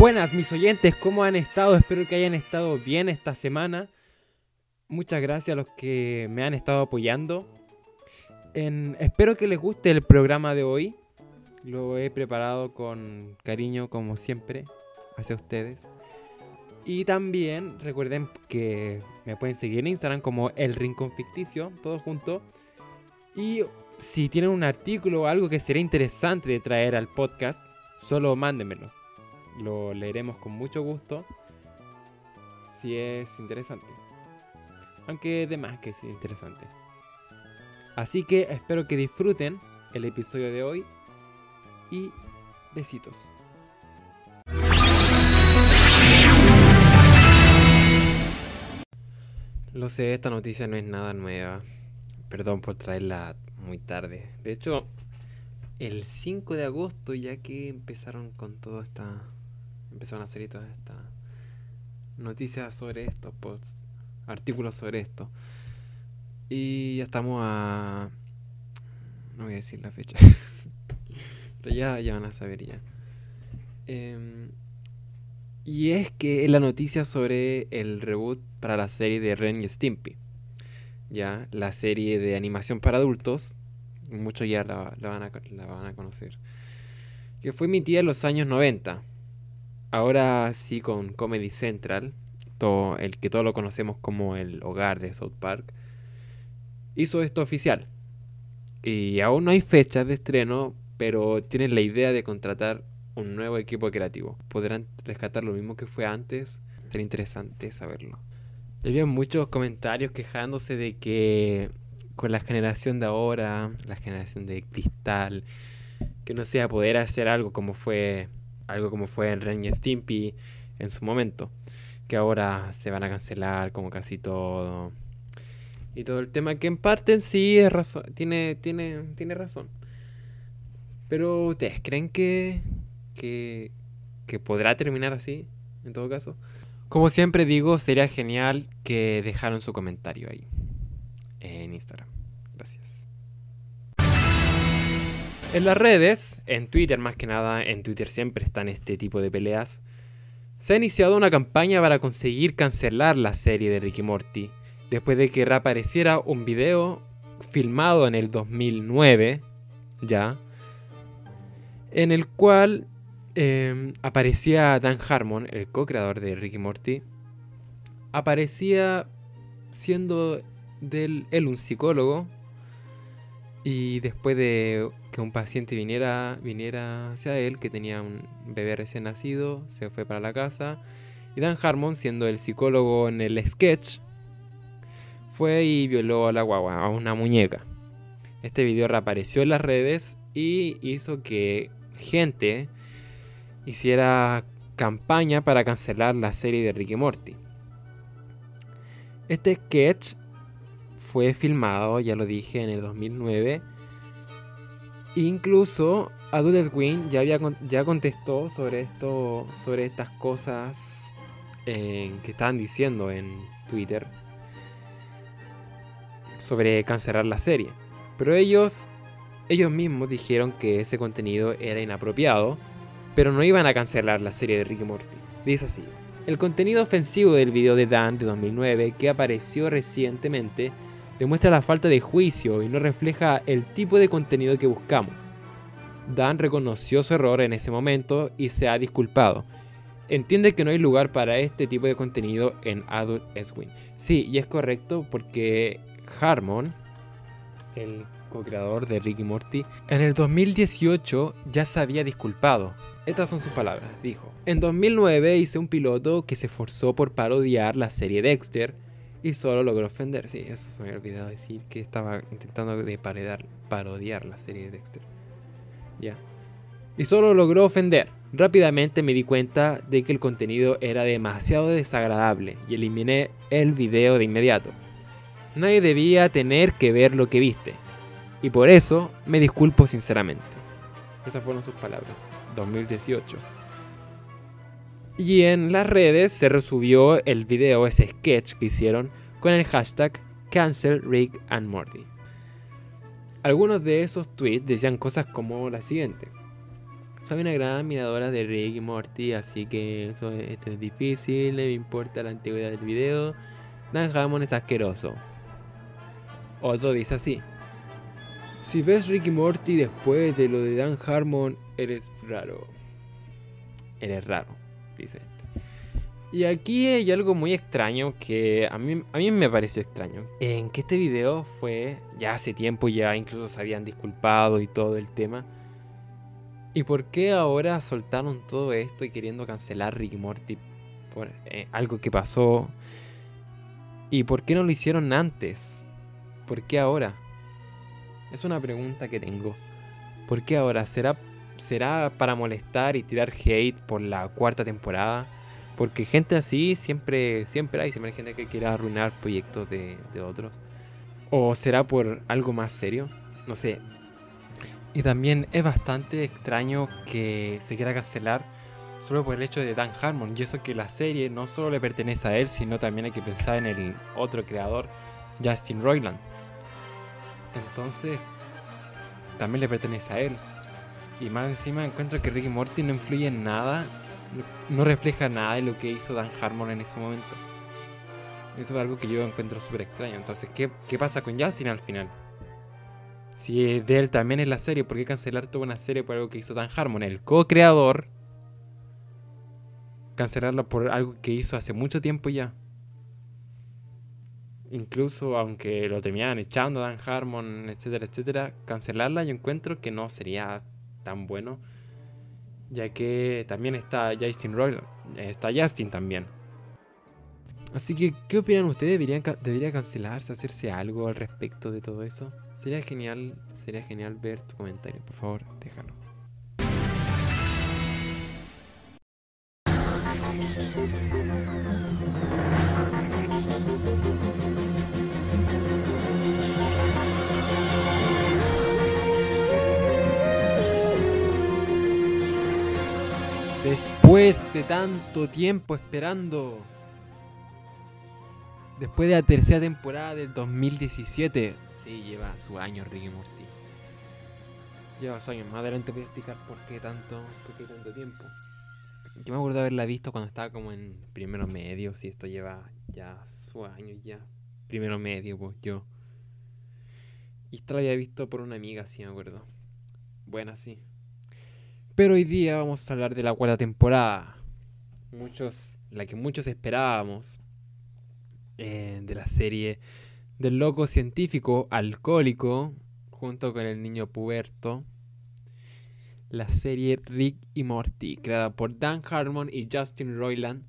Buenas mis oyentes, ¿cómo han estado? Espero que hayan estado bien esta semana. Muchas gracias a los que me han estado apoyando. Espero que les guste el programa de hoy. Lo he preparado con cariño como siempre hacia ustedes. Y también recuerden que me pueden seguir en Instagram como El Rincón Ficticio, todo junto. Y si tienen un artículo o algo que sería interesante de traer al podcast, solo mándenmelo. Lo leeremos con mucho gusto. Si es interesante. Aunque de más que es interesante. Así que espero que disfruten el episodio de hoy. Y besitos. Lo sé, esta noticia no es nada nueva. Perdón por traerla muy tarde. De hecho, el 5 de agosto, ya que empezaron con toda esta. Empezaron a salir todas estas noticias sobre esto, posts, artículos sobre esto. Y ya estamos a. No voy a decir la fecha. Pero ya, ya van a saber ya. Em, y es que la noticia sobre el reboot para la serie de Ren y Stimpy. Ya, la serie de animación para adultos. Muchos ya la, la van, a, la van a conocer. Que fue emitida en los años 90. Ahora sí con Comedy Central. todo- el que todos lo conocemos como el hogar de South Park. Hizo esto oficial. Y aún no hay fecha de estreno, pero tienen la idea de contratar un nuevo equipo creativo. ¿Podrán rescatar lo mismo que fue antes? Sería interesante saberlo. Había muchos comentarios quejándose de que con la generación de ahora, la generación de cristal, que no se iba a poder hacer algo como fue algo como fue en Ren y Stimpy en su momento, que ahora se van a cancelar como casi todo. Y todo el tema que en parte en sí es tiene, tiene, tiene razón. Pero ¿ustedes creen que, que, que podrá terminar así, en todo caso? Como siempre digo, sería genial que dejaran su comentario ahí, en Instagram. Gracias. En las redes, en Twitter más que nada, en Twitter siempre están este tipo de peleas, se ha iniciado una campaña para conseguir cancelar la serie de Ricky Morty, después de que reapareciera un video filmado en el 2009, ya, en el cual eh, aparecía Dan Harmon, el co-creador de Ricky Morty, aparecía siendo él un psicólogo y después de un paciente viniera, viniera hacia él, que tenía un bebé recién nacido, se fue para la casa y Dan Harmon, siendo el psicólogo en el sketch, fue y violó a la guagua, a una muñeca. Este video reapareció en las redes y hizo que gente hiciera campaña para cancelar la serie de Ricky Morty. Este sketch fue filmado, ya lo dije, en el 2009. Incluso Adult Swim ya, había, ya contestó sobre esto, sobre estas cosas que estaban diciendo en Twitter sobre cancelar la serie. Pero ellos, ellos mismos dijeron que ese contenido era inapropiado, pero no iban a cancelar la serie de Ricky Morty. Dice así. El contenido ofensivo del video de Dan de 2009 que apareció recientemente demuestra la falta de juicio y no refleja el tipo de contenido que buscamos. Dan reconoció su error en ese momento y se ha disculpado. Entiende que no hay lugar para este tipo de contenido en Adult Swim. Sí, y es correcto porque Harmon, el co-creador de Ricky Morty, en el 2018 ya se había disculpado. Estas son sus palabras, dijo. En 2009 hice un piloto que se esforzó por parodiar la serie Dexter y solo logró ofender. Sí, eso se me había decir que estaba intentando de parodiar la serie de Dexter. Ya. Y solo logró ofender. Rápidamente me di cuenta de que el contenido era demasiado desagradable y eliminé el video de inmediato. Nadie debía tener que ver lo que viste. Y por eso me disculpo sinceramente. Esas fueron sus palabras. 2018. Y en las redes se resubió el video, ese sketch que hicieron con el hashtag Cancel Rick and Morty. Algunos de esos tweets decían cosas como la siguiente. Soy una gran admiradora de Rick y Morty, así que eso esto es difícil, no me importa la antigüedad del video. Dan Hammond es asqueroso. Otro dice así. Si ves Rick y Morty después de lo de Dan Harmon, eres raro. Eres raro, dice este. Y aquí hay algo muy extraño que a mí, a mí me pareció extraño. En que este video fue ya hace tiempo, ya incluso se habían disculpado y todo el tema. ¿Y por qué ahora soltaron todo esto y queriendo cancelar Rick y Morty por eh, algo que pasó? ¿Y por qué no lo hicieron antes? ¿Por qué ahora? Es una pregunta que tengo. ¿Por qué ahora? ¿Será, será para molestar y tirar hate por la cuarta temporada? Porque gente así siempre, siempre hay, siempre hay gente que quiere arruinar proyectos de, de otros. ¿O será por algo más serio? No sé. Y también es bastante extraño que se quiera cancelar solo por el hecho de Dan Harmon. Y eso que la serie no solo le pertenece a él, sino también hay que pensar en el otro creador, Justin Roiland. Entonces, también le pertenece a él. Y más encima encuentro que Ricky Morty no influye en nada, no refleja nada de lo que hizo Dan Harmon en ese momento. Eso es algo que yo encuentro súper extraño. Entonces, ¿qué, ¿qué pasa con Justin al final? Si de él también es la serie, ¿por qué cancelar toda una serie por algo que hizo Dan Harmon? El co-creador. Cancelarla por algo que hizo hace mucho tiempo ya. Incluso aunque lo terminaran echando Dan Harmon, etcétera, etcétera, cancelarla yo encuentro que no sería tan bueno. Ya que también está Justin Roiland, está Justin también. Así que, ¿qué opinan ustedes? ¿Deberían, ¿Debería cancelarse, hacerse algo al respecto de todo eso? Sería genial, sería genial ver tu comentario, por favor, déjalo. Después de tanto tiempo esperando. Después de la tercera temporada del 2017. Sí, lleva su año Ricky Morty. Lleva su año. Más adelante voy a explicar por qué tanto, por qué tanto tiempo. Yo me acuerdo haberla visto cuando estaba como en primero medio. Si esto lleva ya su año ya. Primero medio, pues yo. Y esto lo había visto por una amiga, sí me acuerdo. Buena, sí. Pero hoy día vamos a hablar de la cuarta temporada. La que muchos esperábamos. Eh, de la serie del loco científico alcohólico. Junto con el niño puberto. La serie Rick y Morty, creada por Dan Harmon y Justin Roiland,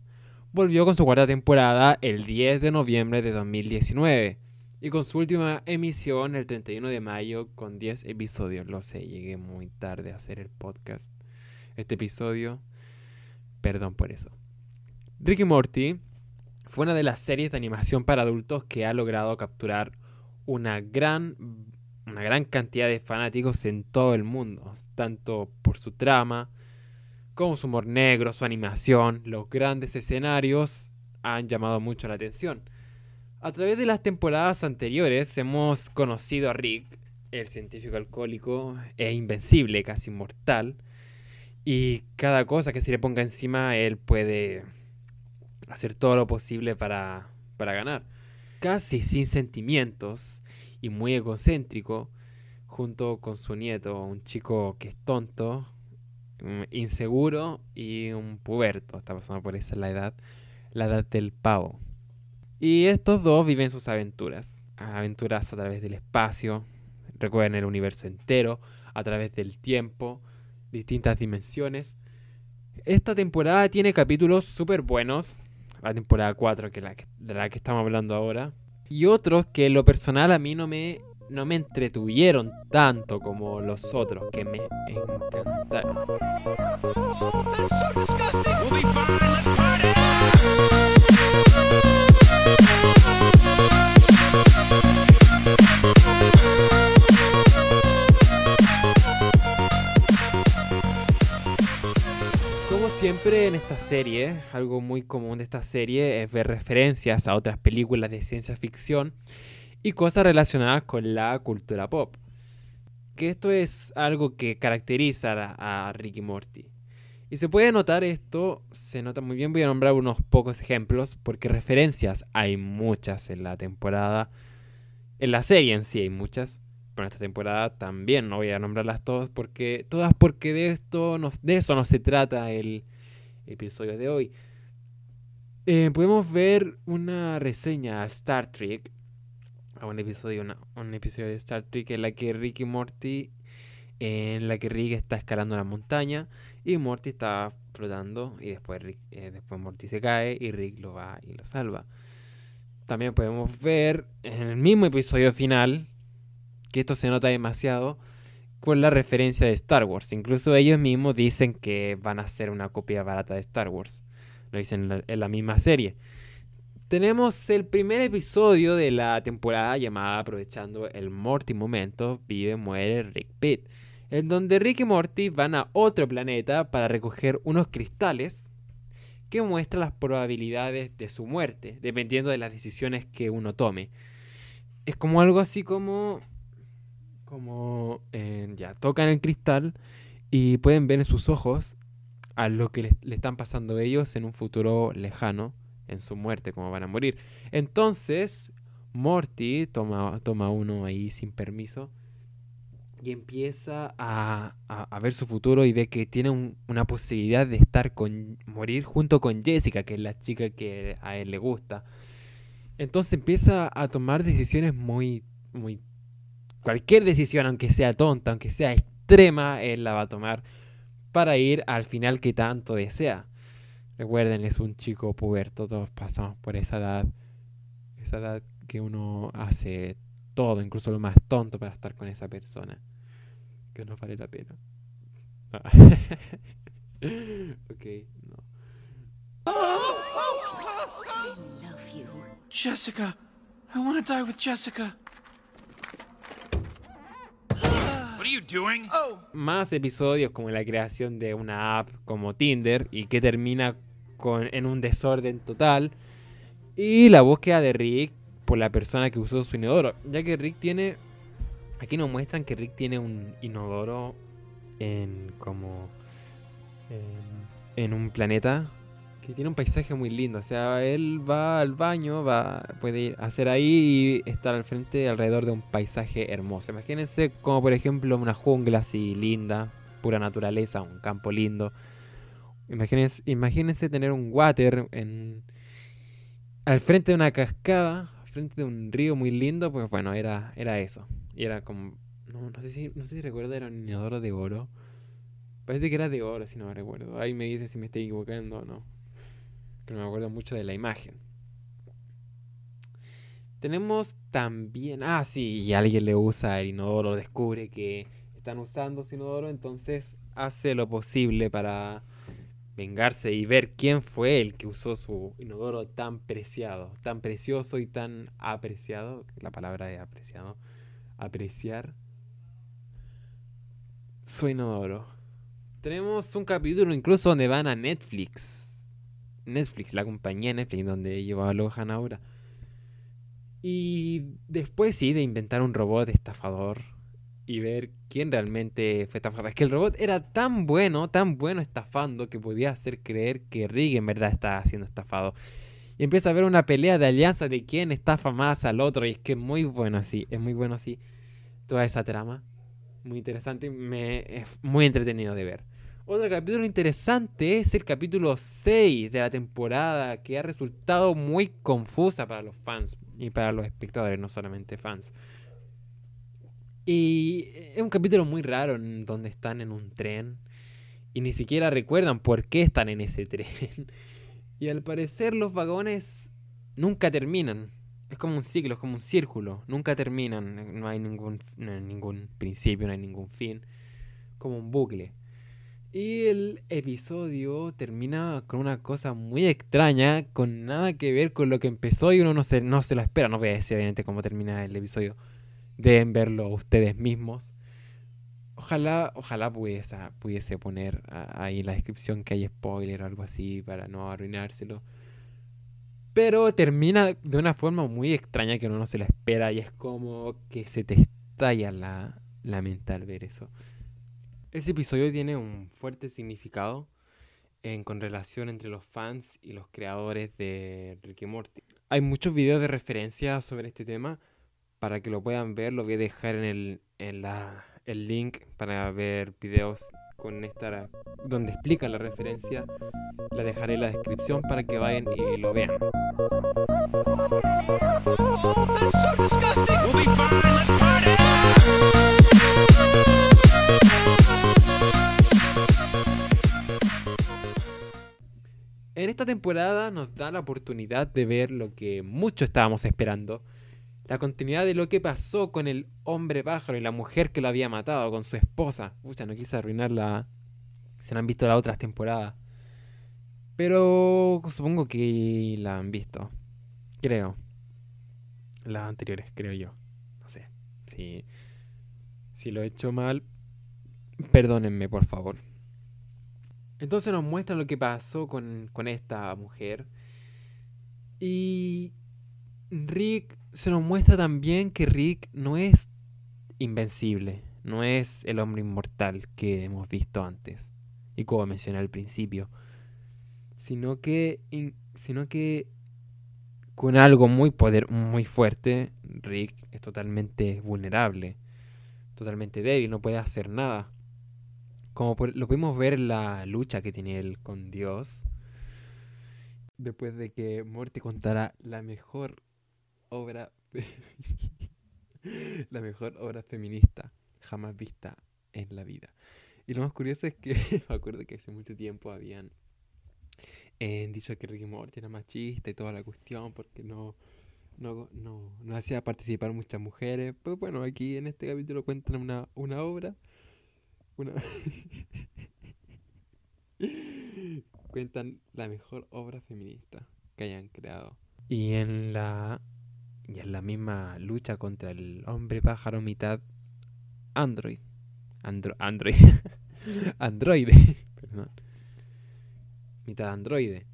volvió con su cuarta temporada el 10 de noviembre de 2019 y con su última emisión el 31 de mayo con 10 episodios. Lo sé, llegué muy tarde a hacer el podcast este episodio. Perdón por eso. Rick y Morty fue una de las series de animación para adultos que ha logrado capturar una gran, una gran cantidad de fanáticos en todo el mundo, tanto por su trama como su humor negro, su animación, los grandes escenarios han llamado mucho la atención. A través de las temporadas anteriores hemos conocido a Rick, el científico alcohólico e invencible, casi inmortal, y cada cosa que se le ponga encima, él puede hacer todo lo posible para, para ganar. Casi sin sentimientos y muy egocéntrico, junto con su nieto, un chico que es tonto, mm, inseguro y un puberto. Está pasando por esa la edad, la edad del pavo. Y estos dos viven sus aventuras. Aventuras a través del espacio, recorren el universo entero, a través del tiempo, distintas dimensiones. Esta temporada tiene capítulos súper buenos. La temporada 4, que, la de la que estamos hablando ahora. Y otros que en lo personal a mí no me, no me entretuvieron tanto como los otros, que me encantaron. Siempre en esta serie, algo muy común de esta serie es ver referencias a otras películas de ciencia ficción y cosas relacionadas con la cultura pop. que esto es algo que caracteriza a, a Ricky Morty. Y se puede notar esto, se nota muy bien, voy a nombrar unos pocos ejemplos, porque referencias hay muchas en la temporada. En la serie en sí hay muchas, pero en esta temporada también no voy a nombrarlas todas, porque todas porque de esto de eso no se trata el episodio de hoy. Eh, podemos ver una reseña a Star Trek, a un episodio, un episodio de Star Trek en la que Ricky Morty en la que Rick está escalando la montaña y Morty está flotando y después, eh, después Morty se cae y Rick lo va y lo salva. También podemos ver en el mismo episodio final que esto se nota demasiado con la referencia de Star Wars. Incluso ellos mismos dicen que van a hacer una copia barata de Star Wars. Lo dicen en la misma serie. Tenemos el primer episodio de la temporada llamada Aprovechando el Morty Momento, vive, muere Rick Pitt en donde Rick y Morty van a otro planeta para recoger unos cristales que muestran las probabilidades de su muerte, dependiendo de las decisiones que uno tome. Es como algo así como... Como... Eh, ya, tocan el cristal y pueden ver en sus ojos a lo que le, están pasando ellos en un futuro lejano, en su muerte, como van a morir. Entonces, Morty toma, toma uno ahí sin permiso y empieza a, ver su futuro y ve que tiene una posibilidad de estar con morir junto con Jessica, que es la chica que a él le gusta. Entonces empieza a tomar decisiones muy muy cualquier decisión, aunque sea tonta, aunque sea extrema, él la va a tomar para ir al final que tanto desea. Recuerden, es un chico puberto, todos pasamos por esa edad, esa edad que uno hace todo, incluso lo más tonto para estar con esa persona que no vale la pena. Ah. ok, no. Jessica, I want to die with Jessica. Más episodios como la creación de una app como Tinder y que termina con, en un desorden total. Y la búsqueda de Rick por la persona que usó su inodoro, ya que Rick tiene Aquí nos muestran que Rick tiene un inodoro en como en, un planeta que tiene un paisaje muy lindo. O sea, él va al baño, va puede ir a hacer ahí y estar al frente alrededor de un paisaje hermoso. Imagínense como por ejemplo una jungla así linda, pura naturaleza, un campo lindo. Imagínense, imagínense tener un water en al frente de una cascada, al frente de un río muy lindo, pues bueno, era, era eso. Y era como. No, no sé si, no sé si recuerdo, era un inodoro de oro. Parece que era de oro, si no me recuerdo. Ahí me dice si me estoy equivocando o no. No me acuerdo mucho de la imagen. Tenemos también. Ah, sí, y alguien le usa el inodoro, descubre que están usando su inodoro, entonces hace lo posible para vengarse y ver quién fue el que usó su inodoro tan preciado, tan precioso y tan apreciado. La palabra es apreciado apreciar su inodoro. Tenemos un capítulo incluso donde van a Netflix. Netflix, la compañía Netflix, donde ellos alojan ahora. Y después sí, de inventar un robot estafador y ver quién realmente fue estafado. Es que el robot era tan bueno, tan bueno estafando que podía hacer creer que Rick en verdad estaba siendo estafado. Y empieza a haber una pelea de alianza de quién estafa más al otro. Y es que es muy bueno así, es muy bueno así. Toda esa trama. Muy interesante. Es muy entretenido de ver. Otro capítulo interesante es el capítulo 6 de la temporada, que ha resultado muy confusa para los fans y para los espectadores, no solamente fans. Y es un capítulo muy raro donde están en un tren y ni siquiera recuerdan por qué están en ese tren. Y al parecer los vagones nunca terminan. Es como un ciclo, es como un círculo. Nunca terminan. No hay ningún, ningún principio, no hay ningún fin. Como un bucle. Y el episodio termina con una cosa muy extraña, con nada que ver con lo que empezó y uno no se, no se lo espera. No voy a decir obviamente cómo termina el episodio. Deben verlo ustedes mismos. Ojalá, ojalá pudiese, pudiese poner ahí en la descripción que hay spoiler o algo así para no arruinárselo. Pero termina de una forma muy extraña que uno no se la espera y es como que se te estalla la, lamentable ver eso. Ese episodio tiene un fuerte significado en, con relación entre los fans y los creadores de Ricky Morty. Hay muchos videos de referencia sobre este tema. Para que lo puedan ver, lo voy a dejar en el, en la, el link para ver videos con esta donde explica la referencia. La dejaré en la descripción para que vayan y lo vean. Esta temporada nos da la oportunidad de ver lo que muchos estábamos esperando. La continuidad de lo que pasó con el hombre pájaro y la mujer que lo había matado, con su esposa. Pucha, no quise arruinarla. Se no han visto las otras temporadas. Pero supongo que la han visto. Creo. Las anteriores, creo yo. No sé. Si, si lo he hecho mal, perdónenme, por favor. Entonces nos muestran lo que pasó con, con esta mujer. Y Rick se nos muestra también que Rick no es invencible, no es el hombre inmortal que hemos visto antes y como mencioné al principio, sino que, in- sino que con algo muy poder, muy fuerte, Rick es totalmente vulnerable, totalmente débil, no puede hacer nada. Como lo pudimos ver la lucha que tiene él con Dios, después de que Morty contara la mejor obra la mejor obra feminista jamás vista en la vida. Y lo más curioso es que me acuerdo que hace mucho tiempo habían eh, dicho que Ricky Morty era machista y toda la cuestión porque no no, no, no hacía participar muchas mujeres. Pues bueno, aquí en este capítulo cuentan una, una obra. Una cuentan la mejor obra feminista que hayan creado. Y en la y en la misma lucha contra el hombre pájaro mitad android. Andro- android. androide. Perdón. Mitad androide.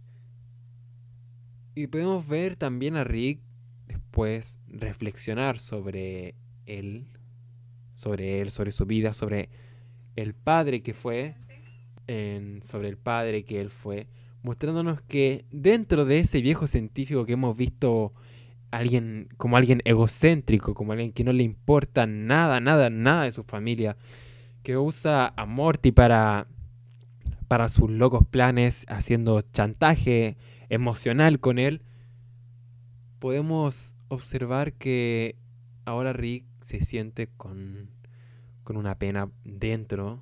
Y podemos ver también a Rick después reflexionar sobre él, sobre él, sobre su vida, sobre el padre que fue, en- sobre el padre que él fue, mostrándonos que dentro de ese viejo científico que hemos visto alguien como alguien egocéntrico, como alguien que no le importa nada, nada, nada de su familia, que usa a Morty para para sus locos planes, haciendo chantaje emocional con él, podemos observar que ahora Rick se siente con, con una pena dentro,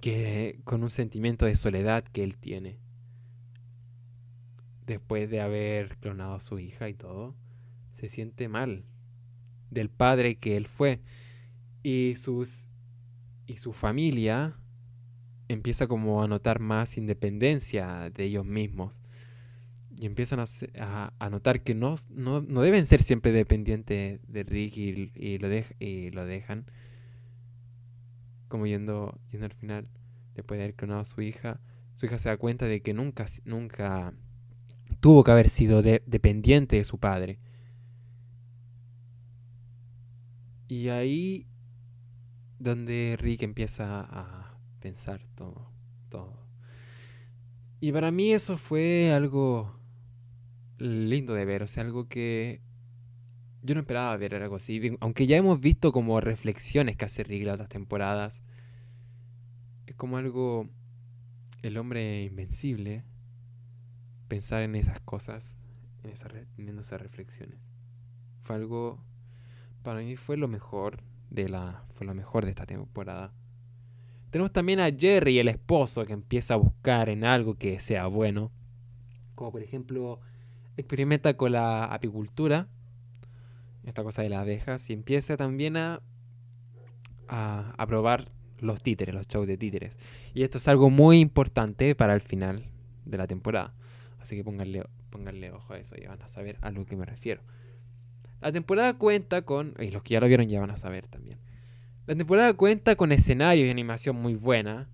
que, con un sentimiento de soledad que él tiene. Después de haber clonado a su hija y todo, se siente mal del padre que él fue. Y sus y su familia empieza como a notar más independencia de ellos mismos. Y empiezan a, a- notar que no, no, no deben ser siempre dependientes de Rick y, lo, dej- y lo dejan. Como yendo, yendo al final, después de haber clonado a su hija, su hija se da cuenta de que nunca, nunca tuvo que haber sido de- dependiente de su padre. Y ahí donde Rick empieza a pensar todo, todo. Y para mí eso fue algo lindo de ver, o sea, algo que yo no esperaba ver algo así, aunque ya hemos visto como reflexiones que hace Rick las otras temporadas, es como algo, el hombre invencible, pensar en esas cosas, en esas reflexiones. Fue algo, para mí fue lo mejor de la, fue lo mejor de esta temporada. Tenemos también a Jerry, el esposo, que empieza a buscar en algo que sea bueno. Como por ejemplo, experimenta con la apicultura, esta cosa de las abejas, y empieza también a, a, probar los títeres, los shows de títeres. Y esto es algo muy importante para el final de la temporada. Así que pónganle, pónganle ojo a eso y van a saber a lo que me refiero. La temporada cuenta con, y los que ya lo vieron ya van a saber también. La temporada cuenta con escenarios y animación muy buena.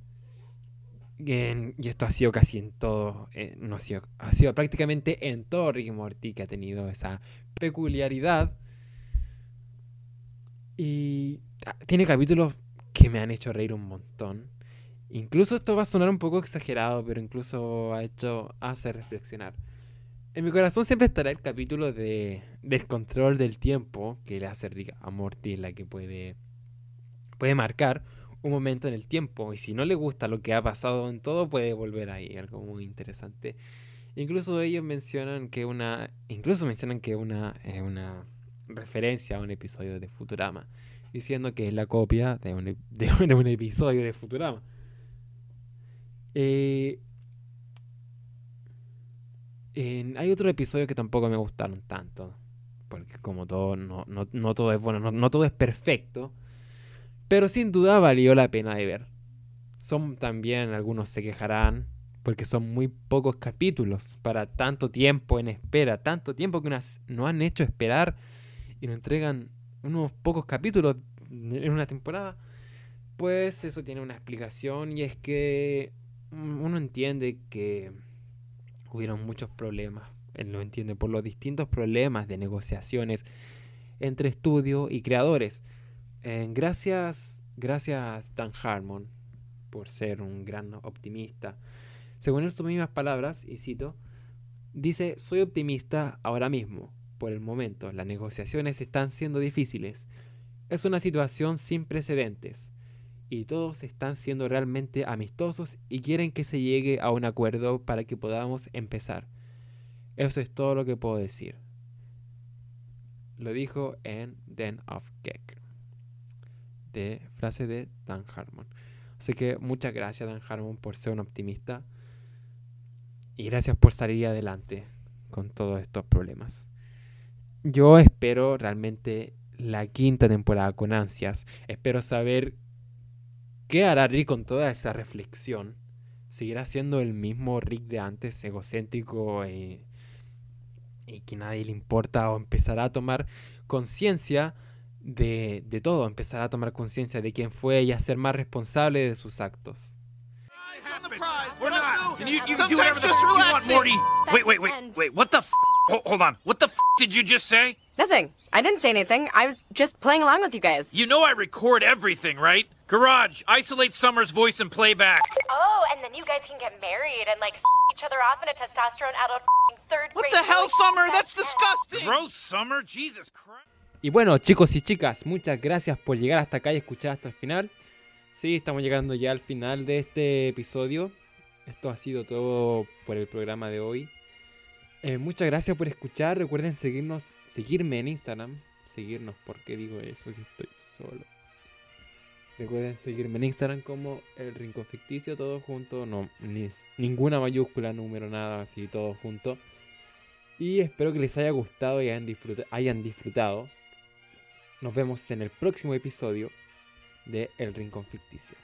Y esto ha sido casi en todo, eh, no ha sido, ha sido prácticamente en todo Rick y Morty que ha tenido esa peculiaridad. Y tiene capítulos que me han hecho reír un montón. Incluso esto va a sonar un poco exagerado, pero incluso ha hecho, hace reflexionar. En mi corazón siempre estará el capítulo de, del control del tiempo que le hace Rick a Morty, la que puede, puede marcar un momento en el tiempo. Y si no le gusta lo que ha pasado en todo, puede volver ahí. Algo muy interesante. Incluso ellos mencionan que una. Incluso mencionan que una. eh, una referencia a un episodio de Futurama. Diciendo que es la copia de un, ep- de un- de un episodio de Futurama. Eh, en- hay otros episodios que tampoco me gustaron tanto. Porque como todo, no, no- no todo es bueno, no, no todo es perfecto. Pero sin duda valió la pena de ver. Son también, algunos se quejarán, porque son muy pocos capítulos para tanto tiempo en espera. Tanto tiempo que nos, nos han hecho esperar y nos entregan unos pocos capítulos en una temporada. Pues eso tiene una explicación y es que mm, uno entiende que hubieron muchos problemas. Él lo entiende por los distintos problemas de negociaciones entre estudio y creadores. Gracias, gracias Dan Harmon por ser un gran optimista. Según sus mismas palabras, y cito, dice, soy optimista ahora mismo. Por el momento, las negociaciones están siendo difíciles. Es una situación sin precedentes. Y todos están siendo realmente amistosos y quieren que se llegue a un acuerdo para que podamos empezar. Eso es todo lo que puedo decir. Lo dijo en Den of Geek. De frase de Dan Harmon. Así que muchas gracias Dan Harmon por ser un optimista. Y gracias por salir adelante con todos estos problemas. Yo espero realmente la quinta temporada con ansias. Espero saber qué hará Rick con toda esa reflexión. ¿Seguirá siendo el mismo Rick de antes, egocéntrico e- y que nadie le importa? ¿O empezará a tomar conciencia de, de todo? ¿Empezará a tomar conciencia de quién fue y a ser más responsable de sus actos? We're not. And you, you can do whatever the f- you want. Morty. Wait, wait, wait, wait. What the f? Hold, hold on. What the f did you just say? Nothing. I didn't say anything. I was just playing along with you guys. You know I record everything, right? Garage, isolate Summer's voice and playback. Oh, and then you guys can get married and like each other off in a testosterone addled third What the hell. Summer? That's That's disgusting. Gross, Summer. Jesus Christ. Y bueno, chicos y chicas, muchas gracias por llegar hasta acá y escuchar hasta el final. Sí, estamos llegando ya al final de este episodio. Esto ha sido todo por el programa de hoy. Eh, muchas gracias por escuchar. Recuerden seguirnos, seguirme en Instagram. Seguirnos, ¿por qué digo eso si estoy solo? Recuerden seguirme en Instagram como el Rincón Ficticio, todo junto. No, ni, ninguna mayúscula, número, nada, así, todo junto. Y espero que les haya gustado y hayan disfrutado. Nos vemos en el próximo episodio de El Rincón Ficticio.